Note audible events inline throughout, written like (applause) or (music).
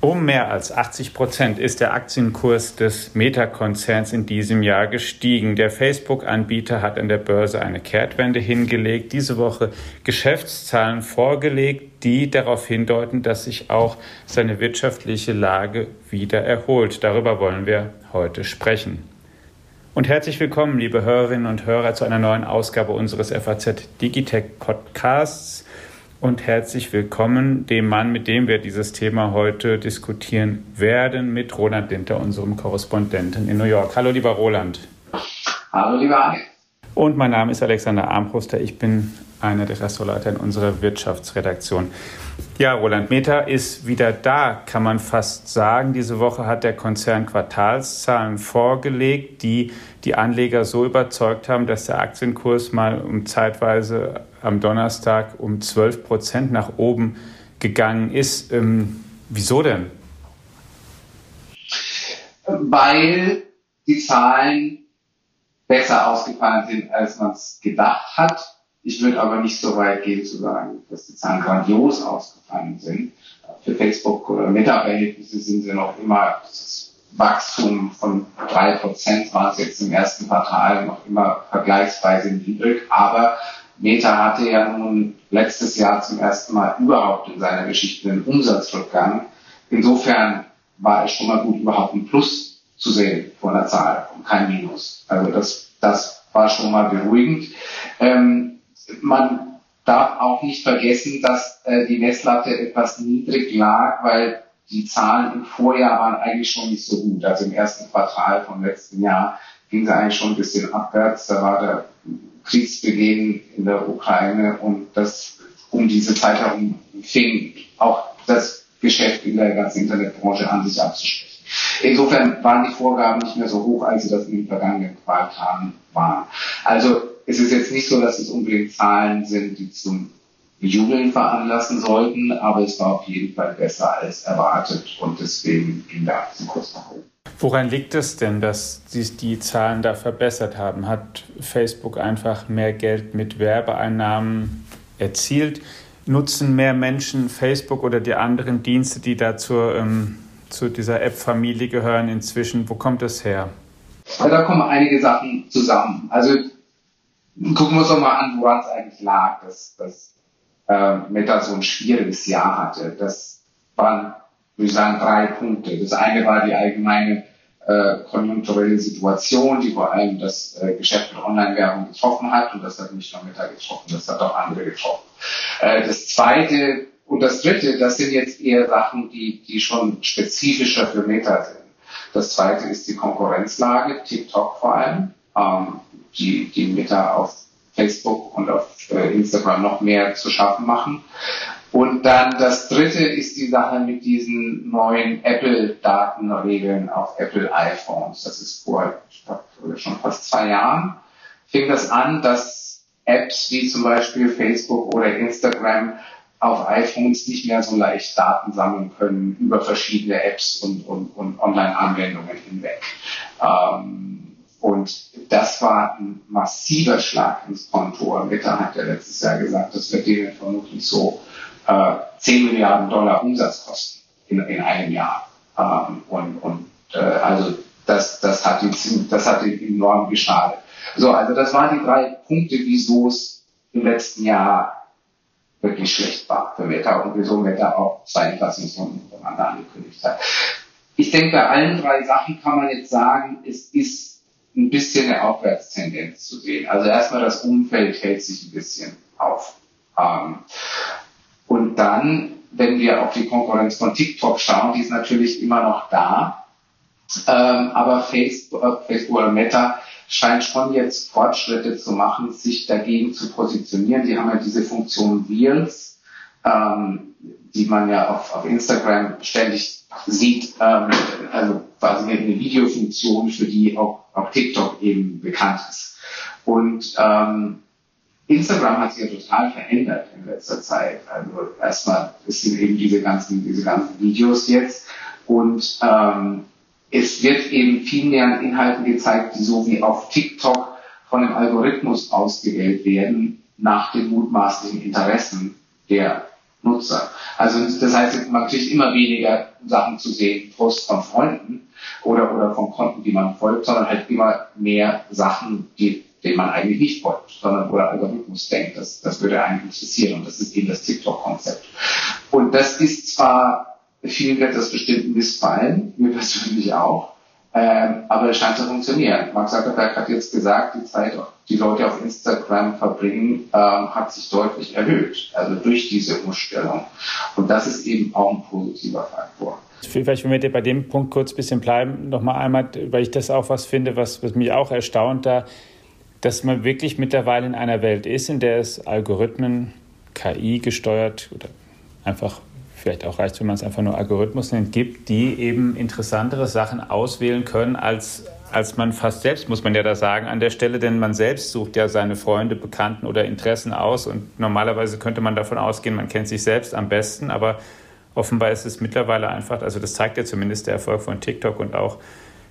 Um mehr als 80 Prozent ist der Aktienkurs des Meta-Konzerns in diesem Jahr gestiegen. Der Facebook-Anbieter hat an der Börse eine Kehrtwende hingelegt, diese Woche Geschäftszahlen vorgelegt, die darauf hindeuten, dass sich auch seine wirtschaftliche Lage wieder erholt. Darüber wollen wir heute sprechen. Und herzlich willkommen, liebe Hörerinnen und Hörer, zu einer neuen Ausgabe unseres FAZ Digitech Podcasts und herzlich willkommen dem Mann, mit dem wir dieses Thema heute diskutieren werden, mit Roland Linter, unserem Korrespondenten in New York. Hallo, lieber Roland. Hallo, lieber Arne. Und mein Name ist Alexander Armbruster. Ich bin einer der Ressortleiter in unserer Wirtschaftsredaktion. Ja, Roland Meta ist wieder da, kann man fast sagen. Diese Woche hat der Konzern Quartalszahlen vorgelegt, die die Anleger so überzeugt haben, dass der Aktienkurs mal um zeitweise am Donnerstag um 12 Prozent nach oben gegangen ist. Ähm, wieso denn? Weil die Zahlen besser ausgefallen sind, als man es gedacht hat. Ich würde aber nicht so weit gehen zu sagen, dass die Zahlen grandios ausgefallen sind. Für Facebook oder Meta-Verhältnisse sind sie noch immer das Wachstum von drei Prozent war es jetzt im ersten Quartal noch immer vergleichsweise niedrig, aber Meta hatte ja nun letztes Jahr zum ersten Mal überhaupt in seiner Geschichte einen Umsatzrückgang. Insofern war es schon mal gut, überhaupt ein Plus zu sehen von der Zahl und kein Minus. Also das, das war schon mal beruhigend. Ähm, man darf auch nicht vergessen, dass äh, die Messlatte etwas niedrig lag, weil die Zahlen im Vorjahr waren eigentlich schon nicht so gut. Also im ersten Quartal vom letzten Jahr ging es eigentlich schon ein bisschen abwärts. Da war der Kriegsbeginn in der Ukraine und das um diese Zeit herum fing auch das Geschäft in der ganzen Internetbranche an sich abzuschwächen. Insofern waren die Vorgaben nicht mehr so hoch, als sie das in den vergangenen Quartalen waren. Also es ist jetzt nicht so, dass es unbedingt Zahlen sind, die zum Jubeln veranlassen sollten, aber es war auf jeden Fall besser als erwartet und deswegen ging der Aktienkurs nach oben. Woran liegt es denn, dass sich die Zahlen da verbessert haben? Hat Facebook einfach mehr Geld mit Werbeeinnahmen erzielt? Nutzen mehr Menschen Facebook oder die anderen Dienste, die da zur, ähm, zu dieser App-Familie gehören inzwischen? Wo kommt das her? Ja, da kommen einige Sachen zusammen. Also gucken wir uns doch mal an, woran es eigentlich lag, dass, dass äh, Meta so ein schwieriges Jahr hatte. Das waren, würde ich sagen, drei Punkte. Das eine war die allgemeine äh, konjunkturelle Situation, die vor allem das äh, Geschäft mit Online-Werbung getroffen hat. Und das hat nicht nur Meta getroffen, das hat auch andere getroffen. Äh, das zweite und das dritte, das sind jetzt eher Sachen, die, die schon spezifischer für Meta sind. Das zweite ist die Konkurrenzlage, TikTok vor allem, ähm, die, die Meta auf Facebook und auf äh, Instagram noch mehr zu schaffen machen. Und dann das dritte ist die Sache mit diesen neuen Apple-Datenregeln auf Apple iPhones. Das ist vor, ich glaube, schon fast zwei Jahren fing das an, dass Apps wie zum Beispiel Facebook oder Instagram auf iPhones nicht mehr so leicht Daten sammeln können über verschiedene Apps und, und, und Online-Anwendungen hinweg. Ähm, und das war ein massiver Schlag ins Konto. Meta hat ja letztes Jahr gesagt, das wird denen vermutlich so äh, 10 Milliarden Dollar Umsatz kosten in, in einem Jahr. Ähm, und und äh, also das, das, hat die, das hat ihnen enorm geschadet. So, also das waren die drei Punkte, wieso es im letzten Jahr wirklich schlecht war für Meta und wieso Meta auch zwei Inflationsrunden voneinander angekündigt hat. Ich denke, bei allen drei Sachen kann man jetzt sagen, es ist ein bisschen eine Aufwärtstendenz zu sehen. Also erstmal das Umfeld hält sich ein bisschen auf. Ähm, und dann, wenn wir auf die Konkurrenz von TikTok schauen, die ist natürlich immer noch da. Ähm, aber Facebook, äh, Facebook oder Meta scheint schon jetzt Fortschritte zu machen, sich dagegen zu positionieren. Die haben ja diese Funktion Reels, ähm, die man ja auf, auf Instagram ständig sieht, ähm, also quasi eine Videofunktion, für die auch, auch TikTok eben bekannt ist. Und ähm, Instagram hat sich ja total verändert in letzter Zeit. Also erstmal sind eben diese ganzen, diese ganzen Videos jetzt und ähm, es wird eben viel mehr Inhalten gezeigt, die so wie auf TikTok von dem Algorithmus ausgewählt werden nach den mutmaßlichen Interessen der Nutzer. Also das heißt, man kriegt immer weniger Sachen zu sehen, Posts von Freunden oder, oder von Konten, die man folgt, sondern halt immer mehr Sachen, die, denen man eigentlich nicht folgt, sondern wo der Algorithmus denkt, das, das würde einen interessieren und das ist eben das TikTok-Konzept. Und das ist zwar, vielen wird das bestimmt missfallen, mir persönlich auch, ähm, aber es scheint zu funktionieren. Mark Zuckerberg hat jetzt gesagt, die Zeit, die Leute auf Instagram verbringen, ähm, hat sich deutlich erhöht. Also durch diese Umstellung. Und das ist eben auch ein positiver Faktor. Vielleicht, wenn wir bei dem Punkt kurz ein bisschen bleiben, nochmal einmal, weil ich das auch was finde, was, was mich auch erstaunt, da, dass man wirklich mittlerweile in einer Welt ist, in der es Algorithmen, KI gesteuert oder einfach vielleicht auch reicht, wenn man es einfach nur Algorithmus nennt, gibt, die eben interessantere Sachen auswählen können, als, als man fast selbst, muss man ja da sagen, an der Stelle, denn man selbst sucht ja seine Freunde, Bekannten oder Interessen aus und normalerweise könnte man davon ausgehen, man kennt sich selbst am besten, aber offenbar ist es mittlerweile einfach, also das zeigt ja zumindest der Erfolg von TikTok und auch,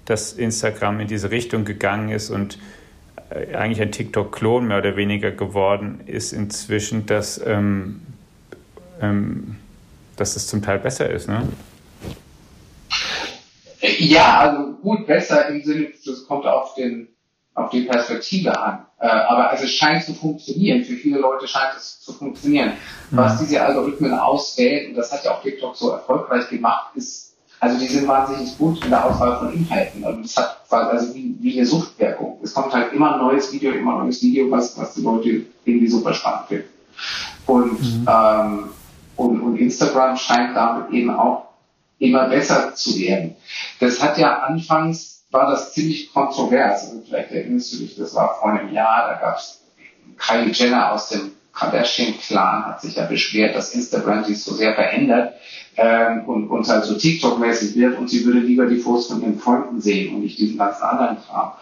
dass Instagram in diese Richtung gegangen ist und äh, eigentlich ein TikTok-Klon mehr oder weniger geworden ist inzwischen, dass ähm, ähm, dass es zum Teil besser ist, ne? Ja, also gut, besser im Sinne, das kommt auf den auf die Perspektive an. Äh, aber also es scheint zu funktionieren. Für viele Leute scheint es zu funktionieren. Mhm. Was diese Algorithmen auswählen, und das hat ja auch TikTok so erfolgreich gemacht, ist, also die sind wahnsinnig gut in der Auswahl von Inhalten. Und das hat also wie, wie eine Suchtwirkung. Es kommt halt immer ein neues Video, immer ein neues Video, was, was die Leute irgendwie super spannend finden. Und mhm. ähm, und, und Instagram scheint damit eben auch immer besser zu werden. Das hat ja anfangs, war das ziemlich kontrovers. Also vielleicht erinnerst du dich, das war vor einem Jahr, da gab es Kylie Jenner aus dem Kardashian-Clan hat sich ja beschwert, dass Instagram sich so sehr verändert ähm, und, und halt so TikTok-mäßig wird und sie würde lieber die Fotos von ihren Freunden sehen und nicht diesen ganzen anderen Kram.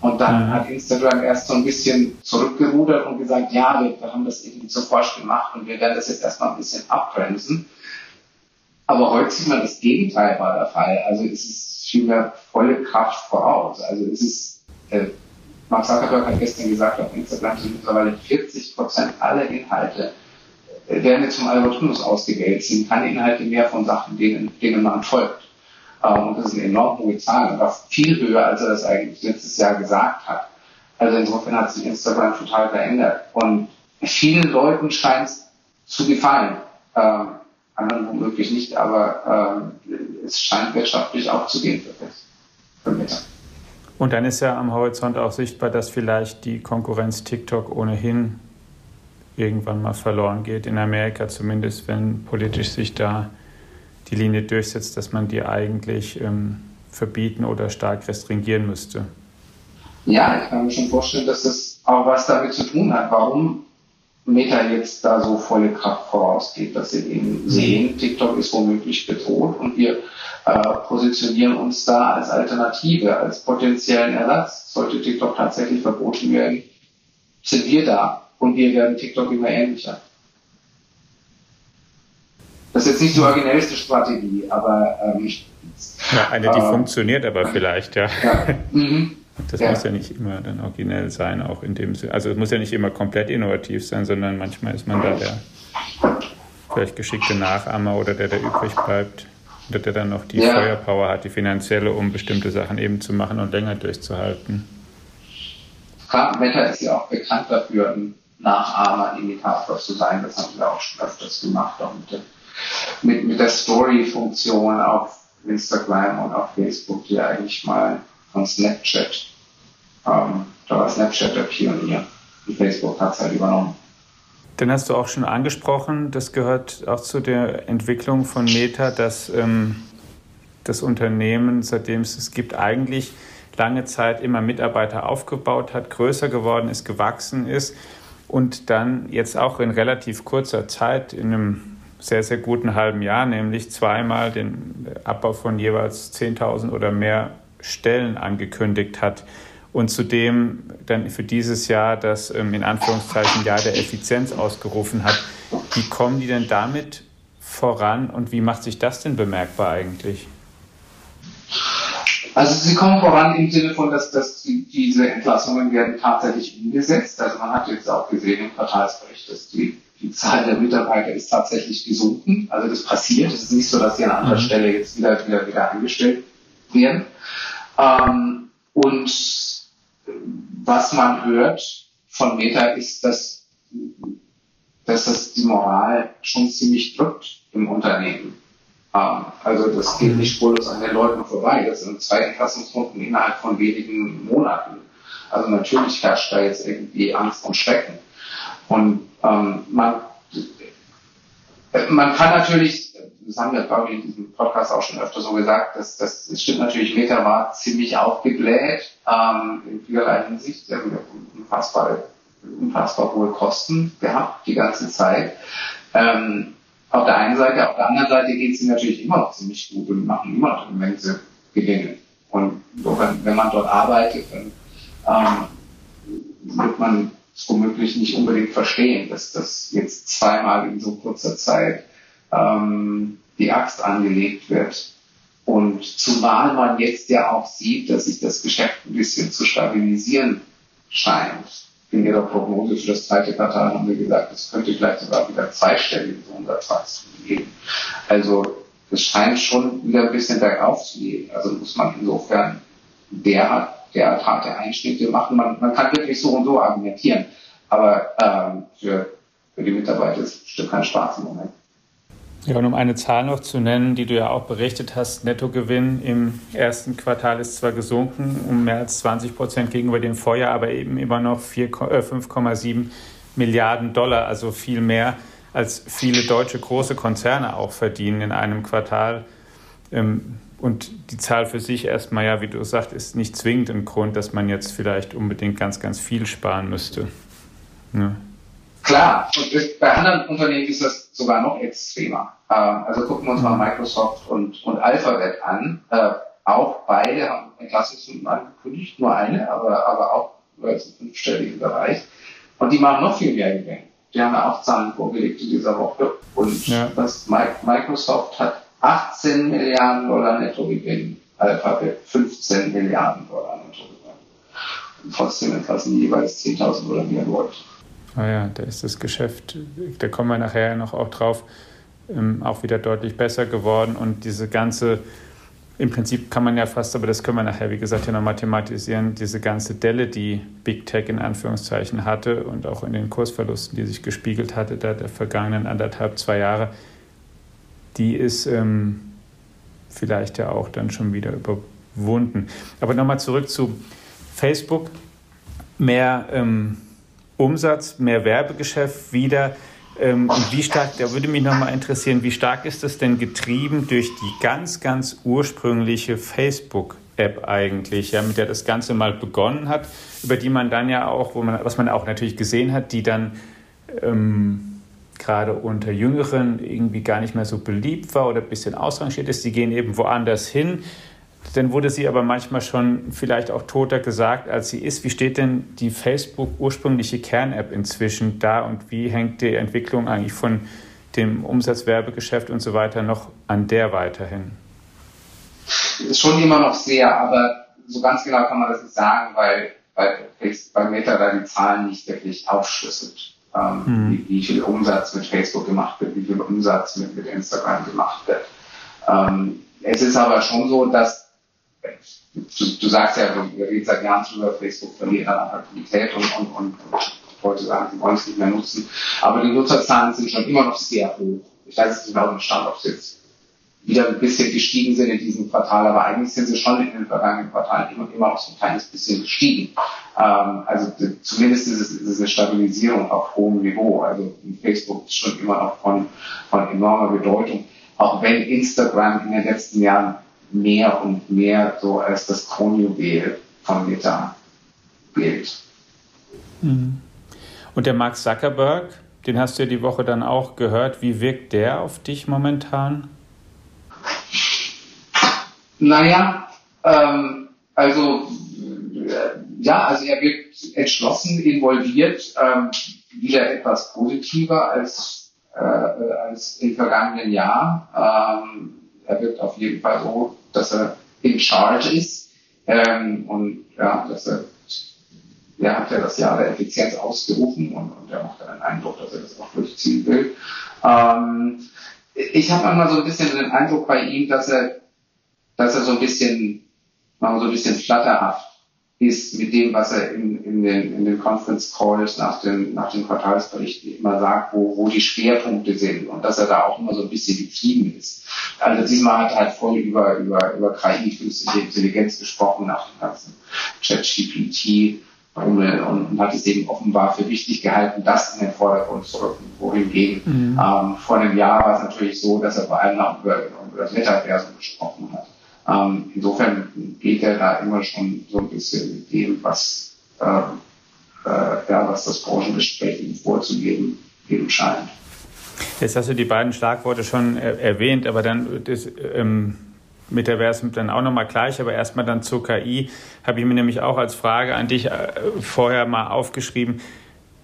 Und dann mhm. hat Instagram erst so ein bisschen zurückgerudert und gesagt, ja, wir, wir haben das irgendwie zu forsch gemacht und wir werden das jetzt erstmal ein bisschen abbremsen. Aber heute sieht man, das Gegenteil war der Fall. Also es ist vielmehr volle Kraft voraus. Also es ist, äh, Mark Zuckerberg hat gestern gesagt, auf Instagram sind mittlerweile 40 Prozent aller Inhalte äh, werden jetzt vom Algorithmus ausgewählt, sind keine Inhalte mehr von Sachen, denen, denen man folgt. Und das ist eine enorm hohe Zahl und war viel höher, als er das eigentlich letztes Jahr gesagt hat. Also insofern hat sich Instagram total verändert. Und vielen Leuten scheint es zu gefallen. Ähm, anderen womöglich nicht, aber ähm, es scheint wirtschaftlich auch zu gehen für, Meta. Und dann ist ja am Horizont auch sichtbar, dass vielleicht die Konkurrenz TikTok ohnehin irgendwann mal verloren geht, in Amerika zumindest, wenn politisch sich da die Linie durchsetzt, dass man die eigentlich ähm, verbieten oder stark restringieren müsste. Ja, ich kann mir schon vorstellen, dass das auch was damit zu tun hat, warum Meta jetzt da so volle Kraft vorausgeht, dass sie eben mhm. sehen, TikTok ist womöglich bedroht und wir äh, positionieren uns da als Alternative, als potenziellen Ersatz. Sollte TikTok tatsächlich verboten werden, sind wir da und wir werden TikTok immer ähnlicher. Das ist jetzt nicht die originellste Strategie, aber ähm, ja, eine, die äh, funktioniert aber vielleicht, ja. ja. Mhm. Das ja. muss ja nicht immer dann originell sein, auch in dem Sinne. Also es muss ja nicht immer komplett innovativ sein, sondern manchmal ist man da der vielleicht geschickte Nachahmer oder der, der übrig bleibt oder der dann noch die ja. Feuerpower hat, die finanzielle, um bestimmte Sachen eben zu machen und länger durchzuhalten. Meta ist ja auch bekannt dafür, ein Nachahmer, Imitator zu sein. Das haben wir auch schon öfters gemacht, auch mit dem mit, mit der Story-Funktion auf Instagram und auf Facebook, die eigentlich mal von Snapchat, ähm, da war Snapchat der Pionier. Und Facebook hat es halt übernommen. Den hast du auch schon angesprochen, das gehört auch zu der Entwicklung von Meta, dass ähm, das Unternehmen, seitdem es es gibt, eigentlich lange Zeit immer Mitarbeiter aufgebaut hat, größer geworden ist, gewachsen ist und dann jetzt auch in relativ kurzer Zeit, in einem sehr, sehr guten halben Jahr, nämlich zweimal den Abbau von jeweils 10.000 oder mehr Stellen angekündigt hat und zudem dann für dieses Jahr das ähm, in Anführungszeichen Jahr der Effizienz ausgerufen hat. Wie kommen die denn damit voran und wie macht sich das denn bemerkbar eigentlich? Also sie kommen voran im Sinne von, dass, dass die, diese Entlassungen werden tatsächlich umgesetzt. Also man hat jetzt auch gesehen im Quartalsbericht, dass die die Zahl der Mitarbeiter ist tatsächlich gesunken. Also das passiert. Es ist nicht so, dass sie an anderer mhm. Stelle jetzt wieder, wieder, wieder eingestellt werden. Ähm, und was man hört von Meta ist, dass, dass das die Moral schon ziemlich drückt im Unternehmen. Ähm, also das geht nicht spurlos an den Leuten vorbei. Das sind zwei Entlassungsrunden innerhalb von wenigen Monaten. Also natürlich herrscht da jetzt irgendwie Angst und Schrecken. Und ähm, man, man kann natürlich, das haben wir, glaube ich, in diesem Podcast auch schon öfter so gesagt, dass das, das stimmt natürlich, Meta war ziemlich aufgebläht ähm, in vielerlei Hinsicht. Sie haben unfassbar, unfassbar hohe Kosten gehabt die ganze Zeit. Ähm, auf der einen Seite, auf der anderen Seite geht es ihnen natürlich immer noch ziemlich gut und machen immer noch eine Menge Gewinne. Und wenn, man dort arbeitet, dann ähm, wird man es womöglich nicht unbedingt verstehen, dass das jetzt zweimal in so kurzer Zeit ähm, die Axt angelegt wird. Und zumal man jetzt ja auch sieht, dass sich das Geschäft ein bisschen zu stabilisieren scheint. In ihrer Prognose für das zweite Quartal haben wir gesagt, es könnte vielleicht sogar wieder zweistellige Umsatzwachstum geben. Also es scheint schon wieder ein bisschen bergauf zu gehen. Also muss man insofern der der harte Einschnitte machen. Man, man kann wirklich so und so argumentieren, aber ähm, für, für die Mitarbeiter ist es bestimmt kein Spaß im Moment. Ja, und um eine Zahl noch zu nennen, die du ja auch berichtet hast, Nettogewinn im ersten Quartal ist zwar gesunken um mehr als 20 Prozent gegenüber dem Vorjahr, aber eben immer noch 5,7 äh, Milliarden Dollar, also viel mehr als viele deutsche große Konzerne auch verdienen in einem Quartal. Ähm, und die Zahl für sich erstmal, ja, wie du sagst, ist nicht zwingend ein Grund, dass man jetzt vielleicht unbedingt ganz, ganz viel sparen müsste. Ja. Klar, und bei anderen Unternehmen ist das sogar noch extremer. Ähm, also gucken wir uns mal Microsoft und, und Alphabet an. Äh, auch beide haben Entlassungsrunden angekündigt, nur eine, aber, aber auch im fünfstelligen Bereich. Und die machen noch viel mehr Gewinn. Die haben ja auch Zahlen vorgelegt in dieser Woche. Und ja. das Microsoft hat 18 Milliarden Dollar Nettogewinn, Alphabet 15 Milliarden Dollar Nettogewinn. Und trotzdem entlassen jeweils 10.000 oder mehr Leute. Ah ja, da ist das Geschäft, da kommen wir nachher noch auch drauf, ähm, auch wieder deutlich besser geworden und diese ganze, im Prinzip kann man ja fast, aber das können wir nachher, wie gesagt, ja noch mathematisieren, diese ganze Delle, die Big Tech in Anführungszeichen hatte und auch in den Kursverlusten, die sich gespiegelt hatte, da der vergangenen anderthalb, zwei Jahre, die ist ähm, vielleicht ja auch dann schon wieder überwunden. Aber nochmal zurück zu Facebook. Mehr ähm, Umsatz, mehr Werbegeschäft wieder. Ähm, und wie stark, da würde mich nochmal interessieren, wie stark ist das denn getrieben durch die ganz, ganz ursprüngliche Facebook-App eigentlich, ja, mit der das Ganze mal begonnen hat, über die man dann ja auch, wo man, was man auch natürlich gesehen hat, die dann ähm, gerade unter Jüngeren irgendwie gar nicht mehr so beliebt war oder ein bisschen ausrangiert ist. Die gehen eben woanders hin. Dann wurde sie aber manchmal schon vielleicht auch toter gesagt, als sie ist. Wie steht denn die Facebook ursprüngliche Kern-App inzwischen da und wie hängt die Entwicklung eigentlich von dem Umsatzwerbegeschäft und so weiter noch an der weiterhin? Ist schon immer noch sehr, aber so ganz genau kann man das nicht sagen, weil bei, bei Meta da die Zahlen nicht wirklich aufschlüsselt ähm, mhm. wie, wie, viel Umsatz mit Facebook gemacht wird, wie viel Umsatz mit, mit Instagram gemacht wird. Ähm, es ist aber schon so, dass du, du sagst ja, wir reden seit Jahren drüber, Facebook verliert an Attraktivität und, und, und, und sagen, sie wollen es nicht mehr nutzen. Aber die Nutzerzahlen sind schon immer noch sehr hoch. Ich weiß nicht genau im Stand, ob es jetzt wieder ein bisschen gestiegen sind in diesem Quartal, aber eigentlich sind sie schon in den vergangenen Quartalen immer, immer noch so ein kleines bisschen gestiegen. Ähm, also zumindest ist es, ist es eine Stabilisierung auf hohem Niveau. Also Facebook ist schon immer noch von, von enormer Bedeutung, auch wenn Instagram in den letzten Jahren mehr und mehr so als das Kronjuwel von Meta gilt. Mhm. Und der Mark Zuckerberg, den hast du ja die Woche dann auch gehört. Wie wirkt der auf dich momentan? Naja, ähm, also äh, ja, also er wird entschlossen involviert, ähm, wieder etwas positiver als, äh, als im vergangenen Jahr. Ähm, er wird auf jeden Fall so, dass er in charge ist ähm, und ja, dass er er hat ja das Jahr der Effizienz ausgerufen und, und er macht einen Eindruck, dass er das auch durchziehen will. Ähm, ich habe manchmal so ein bisschen den Eindruck bei ihm, dass er, dass er so ein bisschen, so ein bisschen flatterhaft ist mit dem, was er in, in, den, in den Conference Calls nach dem, nach dem Quartalsbericht immer sagt, wo, wo die Schwerpunkte sind und dass er da auch immer so ein bisschen getrieben ist. Also diesmal hat er halt voll über, über, über KI, künstliche Intelligenz gesprochen, nach dem ganzen ChatGPT und, und hat es eben offenbar für wichtig gehalten, das in den Vordergrund zu rücken. Wohingegen mhm. ähm, vor einem Jahr war es natürlich so, dass er vor allem noch über, über das Metaversum gesprochen hat. Ähm, insofern geht er da immer schon so ein bisschen mit dem, was, äh, äh, ja, was das Branchengespräch ihm vorzugeben eben scheint. Jetzt hast du die beiden Schlagworte schon erwähnt, aber dann das, ähm, Metaversum dann auch nochmal gleich, aber erstmal dann zur KI, habe ich mir nämlich auch als Frage an dich äh, vorher mal aufgeschrieben.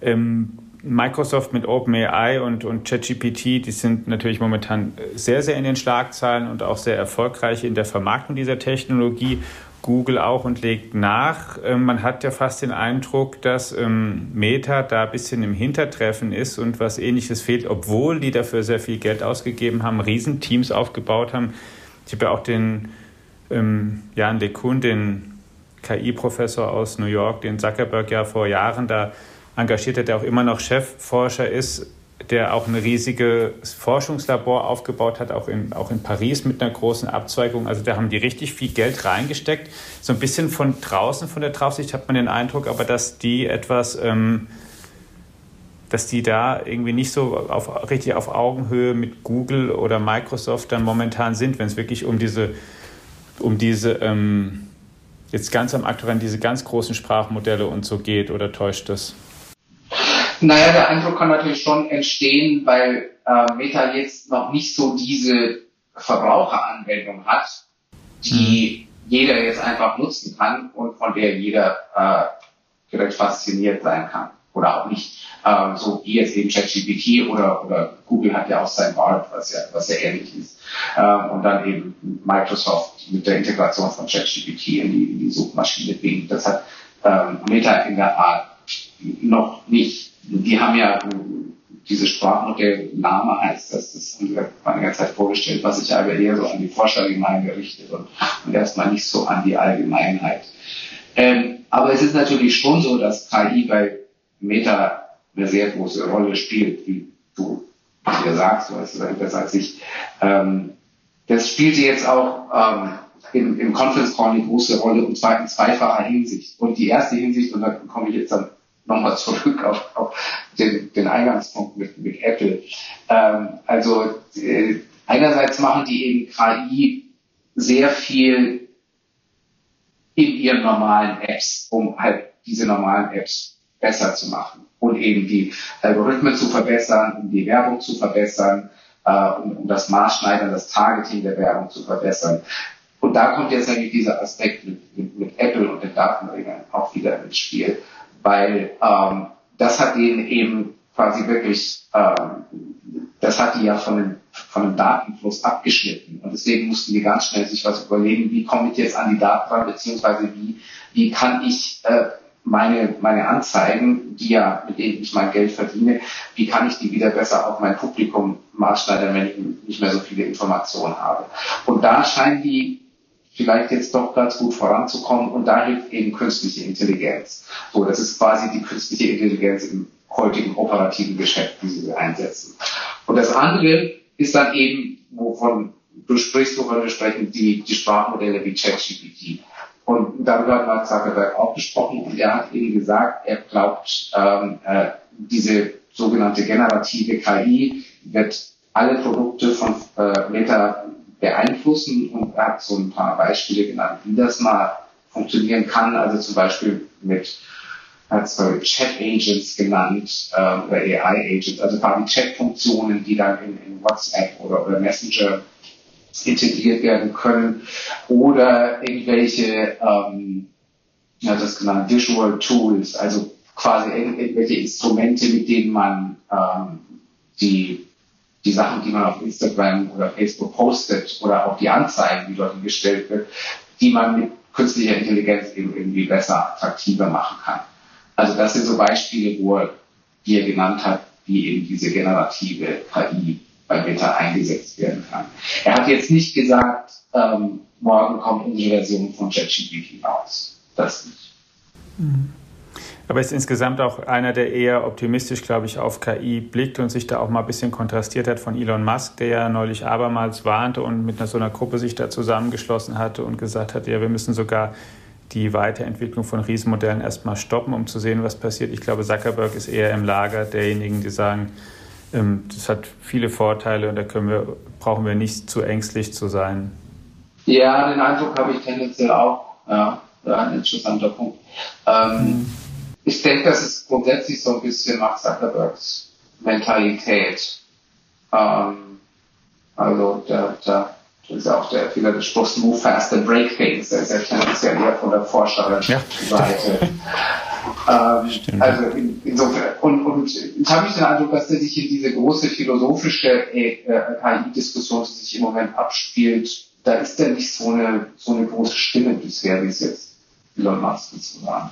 Ähm, Microsoft mit OpenAI und, und ChatGPT, die sind natürlich momentan sehr, sehr in den Schlagzeilen und auch sehr erfolgreich in der Vermarktung dieser Technologie. Google auch und legt nach. Ähm, man hat ja fast den Eindruck, dass ähm, Meta da ein bisschen im Hintertreffen ist und was ähnliches fehlt, obwohl die dafür sehr viel Geld ausgegeben haben, Riesenteams aufgebaut haben. Ich habe ja auch den ähm, Jan LeCun, den KI-Professor aus New York, den Zuckerberg ja vor Jahren da engagiert hat, der auch immer noch Chefforscher ist, der auch ein riesiges Forschungslabor aufgebaut hat, auch in, auch in Paris mit einer großen Abzweigung. Also da haben die richtig viel Geld reingesteckt. So ein bisschen von draußen, von der Draufsicht hat man den Eindruck, aber dass die etwas, ähm, dass die da irgendwie nicht so auf, richtig auf Augenhöhe mit Google oder Microsoft dann momentan sind, wenn es wirklich um diese, um diese ähm, jetzt ganz am aktuellen, diese ganz großen Sprachmodelle und so geht, oder täuscht das? Naja, der Eindruck kann natürlich schon entstehen, weil äh, Meta jetzt noch nicht so diese Verbraucheranwendung hat, die mhm. jeder jetzt einfach nutzen kann und von der jeder äh, direkt fasziniert sein kann. Oder auch nicht. Ähm, so wie jetzt eben ChatGPT oder, oder Google hat ja auch sein Bard, was ja, was ja ähnlich ist. Ähm, und dann eben Microsoft mit der Integration von ChatGPT in die, in die Suchmaschine Bing. Das hat ähm, Meta in der Art noch nicht die haben ja diese Sprachmodell Name heißt das, das haben wir vor einiger Zeit vorgestellt, was sich aber eher so an die Forschergemeinde richtet und, und erstmal nicht so an die Allgemeinheit. Ähm, aber es ist natürlich schon so, dass KI bei Meta eine sehr große Rolle spielt, wie du dir sagst, du weißt es besser als ich. Ähm, das spielt jetzt auch ähm, im, im Conference Call eine große Rolle und zwar in zweifacher Hinsicht. Und die erste Hinsicht, und da komme ich jetzt dann nochmal zurück auf, auf den, den Eingangspunkt mit, mit Apple. Ähm, also äh, einerseits machen die eben KI sehr viel in ihren normalen Apps, um halt diese normalen Apps besser zu machen und eben die Algorithmen zu verbessern, um die Werbung zu verbessern, äh, um, um das Maßschneidern, das Targeting der Werbung zu verbessern. Und da kommt jetzt nämlich dieser Aspekt mit, mit, mit Apple und den Datenregeln auch wieder ins Spiel weil ähm, das hat denen eben quasi wirklich, ähm, das hat die ja von dem, von dem Datenfluss abgeschnitten. Und deswegen mussten die ganz schnell sich was überlegen, wie komme ich jetzt an die Daten ran, beziehungsweise wie, wie kann ich äh, meine, meine Anzeigen, die ja, mit denen ich mein Geld verdiene, wie kann ich die wieder besser auf mein Publikum maßschneidern, wenn ich nicht mehr so viele Informationen habe. Und da scheinen die vielleicht jetzt doch ganz gut voranzukommen und da hilft eben künstliche Intelligenz. So, das ist quasi die künstliche Intelligenz im heutigen operativen Geschäft, die sie einsetzen. Und das andere ist dann eben, wovon du sprichst, wovon wir sprechen, die, die Sprachmodelle wie ChatGPT. Und darüber hat Mark Zuckerberg auch gesprochen und er hat eben gesagt, er glaubt, ähm, äh, diese sogenannte generative KI wird alle Produkte von äh, Meta beeinflussen und hat so ein paar Beispiele genannt, wie das mal funktionieren kann. Also zum Beispiel mit zwar Chat-Agents genannt äh, oder AI-Agents, also quasi Chat-Funktionen, die dann in, in WhatsApp oder, oder Messenger integriert werden können oder irgendwelche, ähm, ja, das genannt Visual Tools, also quasi irgendwelche Instrumente, mit denen man ähm, die die Sachen, die man auf Instagram oder Facebook postet oder auch die Anzeigen, die dort gestellt wird, die man mit künstlicher Intelligenz eben irgendwie besser attraktiver machen kann. Also das sind so Beispiele, wo er, die er genannt hat, wie eben diese generative KI bei Meta eingesetzt werden kann. Er hat jetzt nicht gesagt, ähm, morgen kommt unsere Version von ChatGPT raus. Das nicht. Mhm. Aber ist insgesamt auch einer, der eher optimistisch, glaube ich, auf KI blickt und sich da auch mal ein bisschen kontrastiert hat von Elon Musk, der ja neulich abermals warnte und mit einer, so einer Gruppe sich da zusammengeschlossen hatte und gesagt hat, ja, wir müssen sogar die Weiterentwicklung von Riesenmodellen erstmal stoppen, um zu sehen, was passiert. Ich glaube, Zuckerberg ist eher im Lager derjenigen, die sagen, ähm, das hat viele Vorteile und da können wir, brauchen wir nicht zu ängstlich zu sein. Ja, den Eindruck habe ich tendenziell auch. Ja, ein interessanter Punkt. Ähm, mhm ich denke, das ist grundsätzlich so ein bisschen Mark Zuckerbergs Mentalität. Ähm, also da, da das ist auch der Fehler des Spruchs Move fast and break things. Der ist ja tendenziell eher von der Forscherseite. Ja, (laughs) ähm, also in, insofern, und, und jetzt habe ich den Eindruck, dass er sich in diese große philosophische äh, KI-Diskussion, die sich im Moment abspielt, da ist er nicht so eine, so eine große Stimme bisher, wie es jetzt Elon Musk sozusagen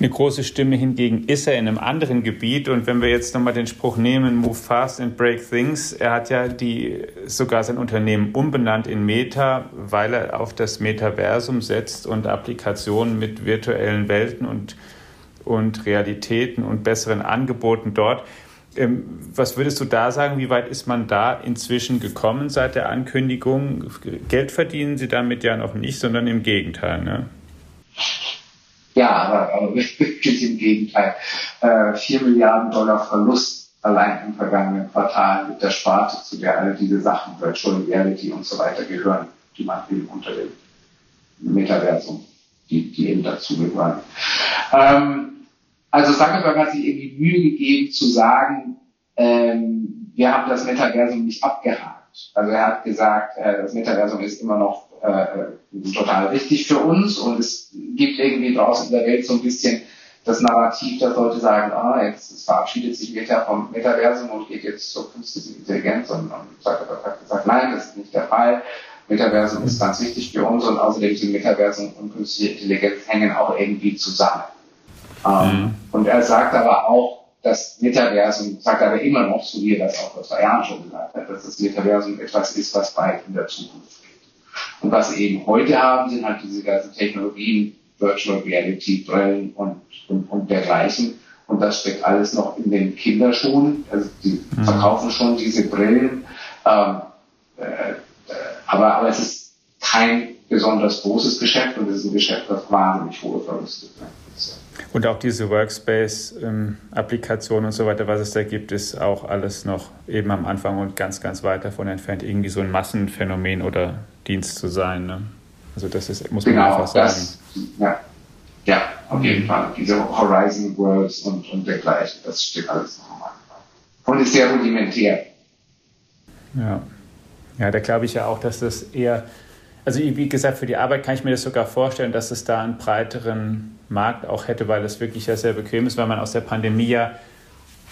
eine große Stimme hingegen ist er in einem anderen Gebiet. Und wenn wir jetzt nochmal den Spruch nehmen, move fast and break things, er hat ja die, sogar sein Unternehmen umbenannt in Meta, weil er auf das Metaversum setzt und Applikationen mit virtuellen Welten und, und Realitäten und besseren Angeboten dort. Ähm, was würdest du da sagen? Wie weit ist man da inzwischen gekommen seit der Ankündigung? Geld verdienen sie damit ja noch nicht, sondern im Gegenteil. Ne? Ja, aber, aber (laughs) wirklich im Gegenteil. Äh, 4 Milliarden Dollar Verlust allein im vergangenen Quartal mit der Sparte, zu der all diese Sachen, Virtual Reality und so weiter gehören, die man eben unter dem Metaversum, die, die eben dazugehören. Ähm, also Zuckerberg hat sich irgendwie Mühe gegeben zu sagen, ähm, wir haben das Metaversum nicht abgehakt. Also er hat gesagt, äh, das Metaversum ist immer noch äh, total wichtig für uns und es gibt irgendwie draußen in der Welt so ein bisschen das Narrativ, dass Leute sagen, ah, jetzt verabschiedet sich Meta vom Metaversum und geht jetzt zur künstlichen Intelligenz und, und hat gesagt, nein, das ist nicht der Fall. Metaversum ist ganz wichtig für uns und außerdem sind Metaversum und künstliche Intelligenz hängen auch irgendwie zusammen. Ähm, mhm. Und er sagt aber auch, das Metaversum, sagt aber immer noch, so wie er das auch vor zwei Jahren schon gesagt hat, dass das Metaversum etwas ist, was bald in der Zukunft und was wir eben heute haben, sind halt diese ganzen Technologien, Virtual Reality, Brillen und, und, und dergleichen. Und das steckt alles noch in den Kinderschuhen. Also die mhm. verkaufen schon diese Brillen. Ähm, äh, aber, aber es ist kein besonders großes Geschäft und es ist ein Geschäft, das wahnsinnig hohe Verluste bringt. Und auch diese Workspace-Applikationen und so weiter, was es da gibt, ist auch alles noch eben am Anfang und ganz, ganz weit davon entfernt, irgendwie so ein Massenphänomen oder Dienst zu sein. Ne? Also das ist, muss man genau, einfach sagen. Das, ja. ja, auf jeden Fall. Diese Horizon Worlds und, und dergleichen, das steht alles noch am Anfang. Und ist sehr rudimentär. Ja. Ja, da glaube ich ja auch, dass das eher also wie gesagt, für die Arbeit kann ich mir das sogar vorstellen, dass es da einen breiteren Markt auch hätte, weil das wirklich ja sehr bequem ist, weil man aus der Pandemie ja,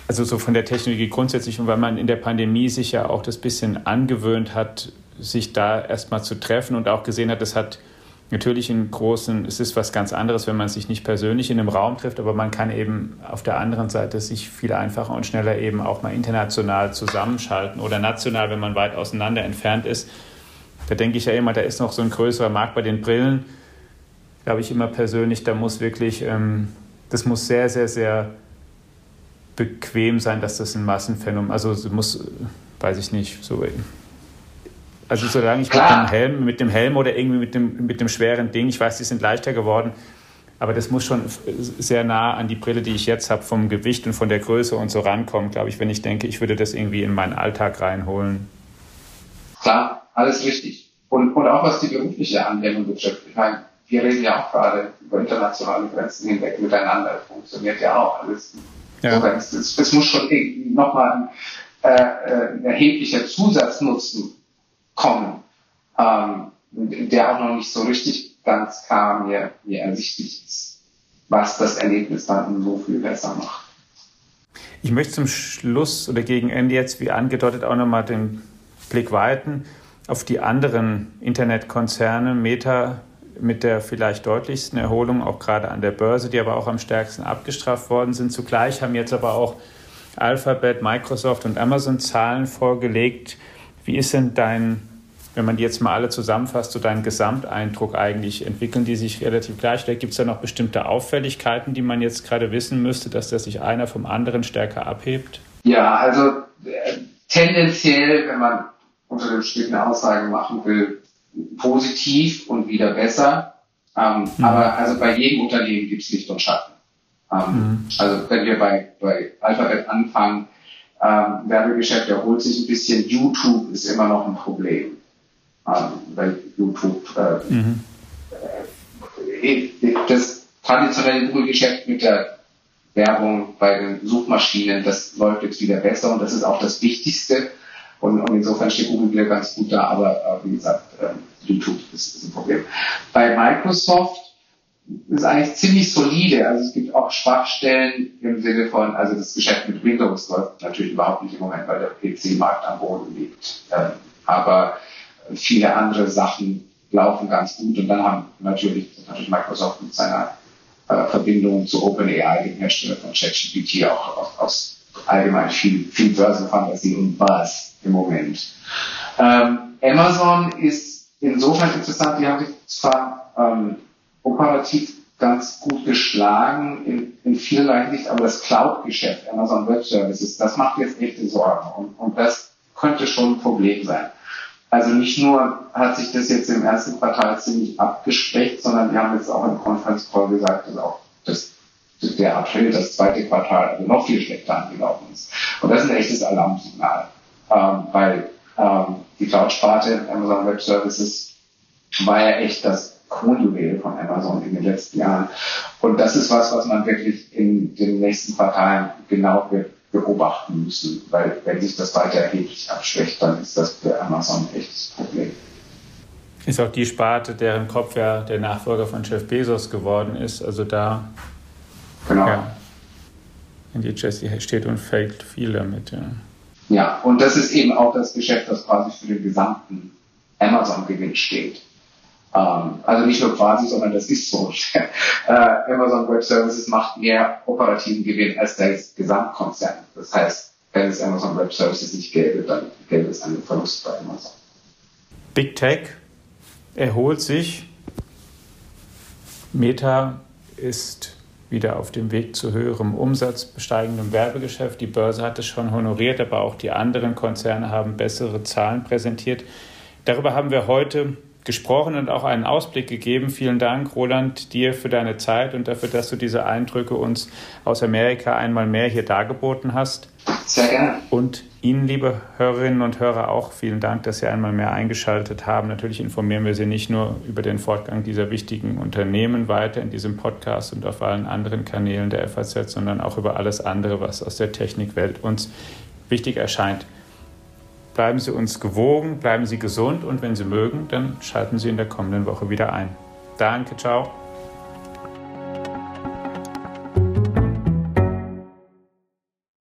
also so von der Technologie grundsätzlich und weil man in der Pandemie sich ja auch das bisschen angewöhnt hat, sich da erstmal zu treffen und auch gesehen hat, das hat natürlich einen großen, es ist was ganz anderes, wenn man sich nicht persönlich in einem Raum trifft, aber man kann eben auf der anderen Seite sich viel einfacher und schneller eben auch mal international zusammenschalten oder national, wenn man weit auseinander entfernt ist da denke ich ja immer, da ist noch so ein größerer Markt bei den Brillen. Glaube ich immer persönlich, da muss wirklich, ähm, das muss sehr, sehr, sehr bequem sein, dass das ein Massenphänomen, also es muss, weiß ich nicht, so. Also solange ich mit dem Helm, mit dem Helm oder irgendwie mit dem, mit dem schweren Ding, ich weiß, die sind leichter geworden, aber das muss schon sehr nah an die Brille, die ich jetzt habe, vom Gewicht und von der Größe und so rankommen, glaube ich, wenn ich denke, ich würde das irgendwie in meinen Alltag reinholen. Klar, alles richtig. Und, und auch was die berufliche Anwendung betrifft. Ich meine, wir reden ja auch gerade über internationale Grenzen hinweg miteinander. Das funktioniert ja auch alles. Ja. Es, muss schon nochmal ein, äh, äh, ein erheblicher Zusatznutzen kommen, ähm, der auch noch nicht so richtig ganz klar mir, mir ersichtlich ist, was das Erlebnis dann so viel besser macht. Ich möchte zum Schluss oder gegen Ende jetzt, wie angedeutet, auch nochmal den Blick weiten auf die anderen Internetkonzerne. Meta mit der vielleicht deutlichsten Erholung, auch gerade an der Börse, die aber auch am stärksten abgestraft worden sind. Zugleich haben jetzt aber auch Alphabet, Microsoft und Amazon Zahlen vorgelegt. Wie ist denn dein, wenn man die jetzt mal alle zusammenfasst, so dein Gesamteindruck eigentlich? Entwickeln die sich relativ gleich? Gibt es da noch bestimmte Auffälligkeiten, die man jetzt gerade wissen müsste, dass das sich einer vom anderen stärker abhebt? Ja, also äh, tendenziell, wenn man unter dem Strich eine Aussage machen will, positiv und wieder besser. Ähm, mhm. Aber also bei jedem Unternehmen gibt es Licht und Schatten. Ähm, mhm. Also wenn wir bei, bei Alphabet anfangen, ähm, Werbegeschäft erholt sich ein bisschen. YouTube ist immer noch ein Problem. Ähm, weil YouTube äh, mhm. äh, das traditionelle Google-Geschäft mit der Werbung bei den Suchmaschinen, das läuft jetzt wieder besser und das ist auch das Wichtigste. Und, und insofern steht Google wieder ganz gut da, aber äh, wie gesagt, äh, YouTube ist, ist ein Problem. Bei Microsoft ist eigentlich ziemlich solide. Also es gibt auch Schwachstellen im Sinne von, also das Geschäft mit Windows läuft natürlich überhaupt nicht im Moment, weil der PC-Markt am Boden liegt. Ähm, aber viele andere Sachen laufen ganz gut und dann haben natürlich, natürlich Microsoft mit seiner äh, Verbindung zu OpenAI, dem Hersteller von ChatGPT, auch aus, aus allgemein viel, viel Börsenfantasie und Buzz im Moment. Ähm, Amazon ist insofern interessant, die haben sich zwar ähm, operativ ganz gut geschlagen in, in vielerlei Hinsicht, aber das Cloud-Geschäft, Amazon Web Services, das macht jetzt echte Sorgen und, und das könnte schon ein Problem sein. Also nicht nur hat sich das jetzt im ersten Quartal ziemlich abgeschwächt, sondern wir haben jetzt auch im Conference Call gesagt, dass auch das, der April, das zweite Quartal, also noch viel schlechter angelaufen ist. Und das ist ein echtes Alarmsignal, ähm, weil ähm, die Cloud-Sparte Amazon Web Services war ja echt das Kronjuwel von Amazon in den letzten Jahren. Und das ist was, was man wirklich in den nächsten Quartalen genau beobachten müssen, weil wenn sich das weiter erheblich abschwächt, dann ist das für Amazon ein echtes Problem. Ist auch die Sparte, deren Kopf ja der Nachfolger von Jeff Bezos geworden ist. Also da genau. ja, in die Jesse steht und fällt viel damit. Ja. ja, und das ist eben auch das Geschäft, das quasi für den gesamten Amazon-Gewinn steht. Ähm, also nicht nur quasi, sondern das ist so. (laughs) äh, Amazon Web Services macht mehr operativen Gewinn als der Gesamtkonzern. Das heißt, wenn es Amazon Web Services nicht gäbe, dann gäbe es einen Verlust bei Amazon. Big Tech erholt sich. Meta ist wieder auf dem Weg zu höherem Umsatz, besteigendem Werbegeschäft. Die Börse hat es schon honoriert, aber auch die anderen Konzerne haben bessere Zahlen präsentiert. Darüber haben wir heute gesprochen und auch einen Ausblick gegeben. Vielen Dank, Roland, dir für deine Zeit und dafür, dass du diese Eindrücke uns aus Amerika einmal mehr hier dargeboten hast. Sehr gerne. Und Ihnen, liebe Hörerinnen und Hörer, auch vielen Dank, dass Sie einmal mehr eingeschaltet haben. Natürlich informieren wir Sie nicht nur über den Fortgang dieser wichtigen Unternehmen weiter in diesem Podcast und auf allen anderen Kanälen der FAZ, sondern auch über alles andere, was aus der Technikwelt uns wichtig erscheint. Bleiben Sie uns gewogen, bleiben Sie gesund und wenn Sie mögen, dann schalten Sie in der kommenden Woche wieder ein. Danke, ciao.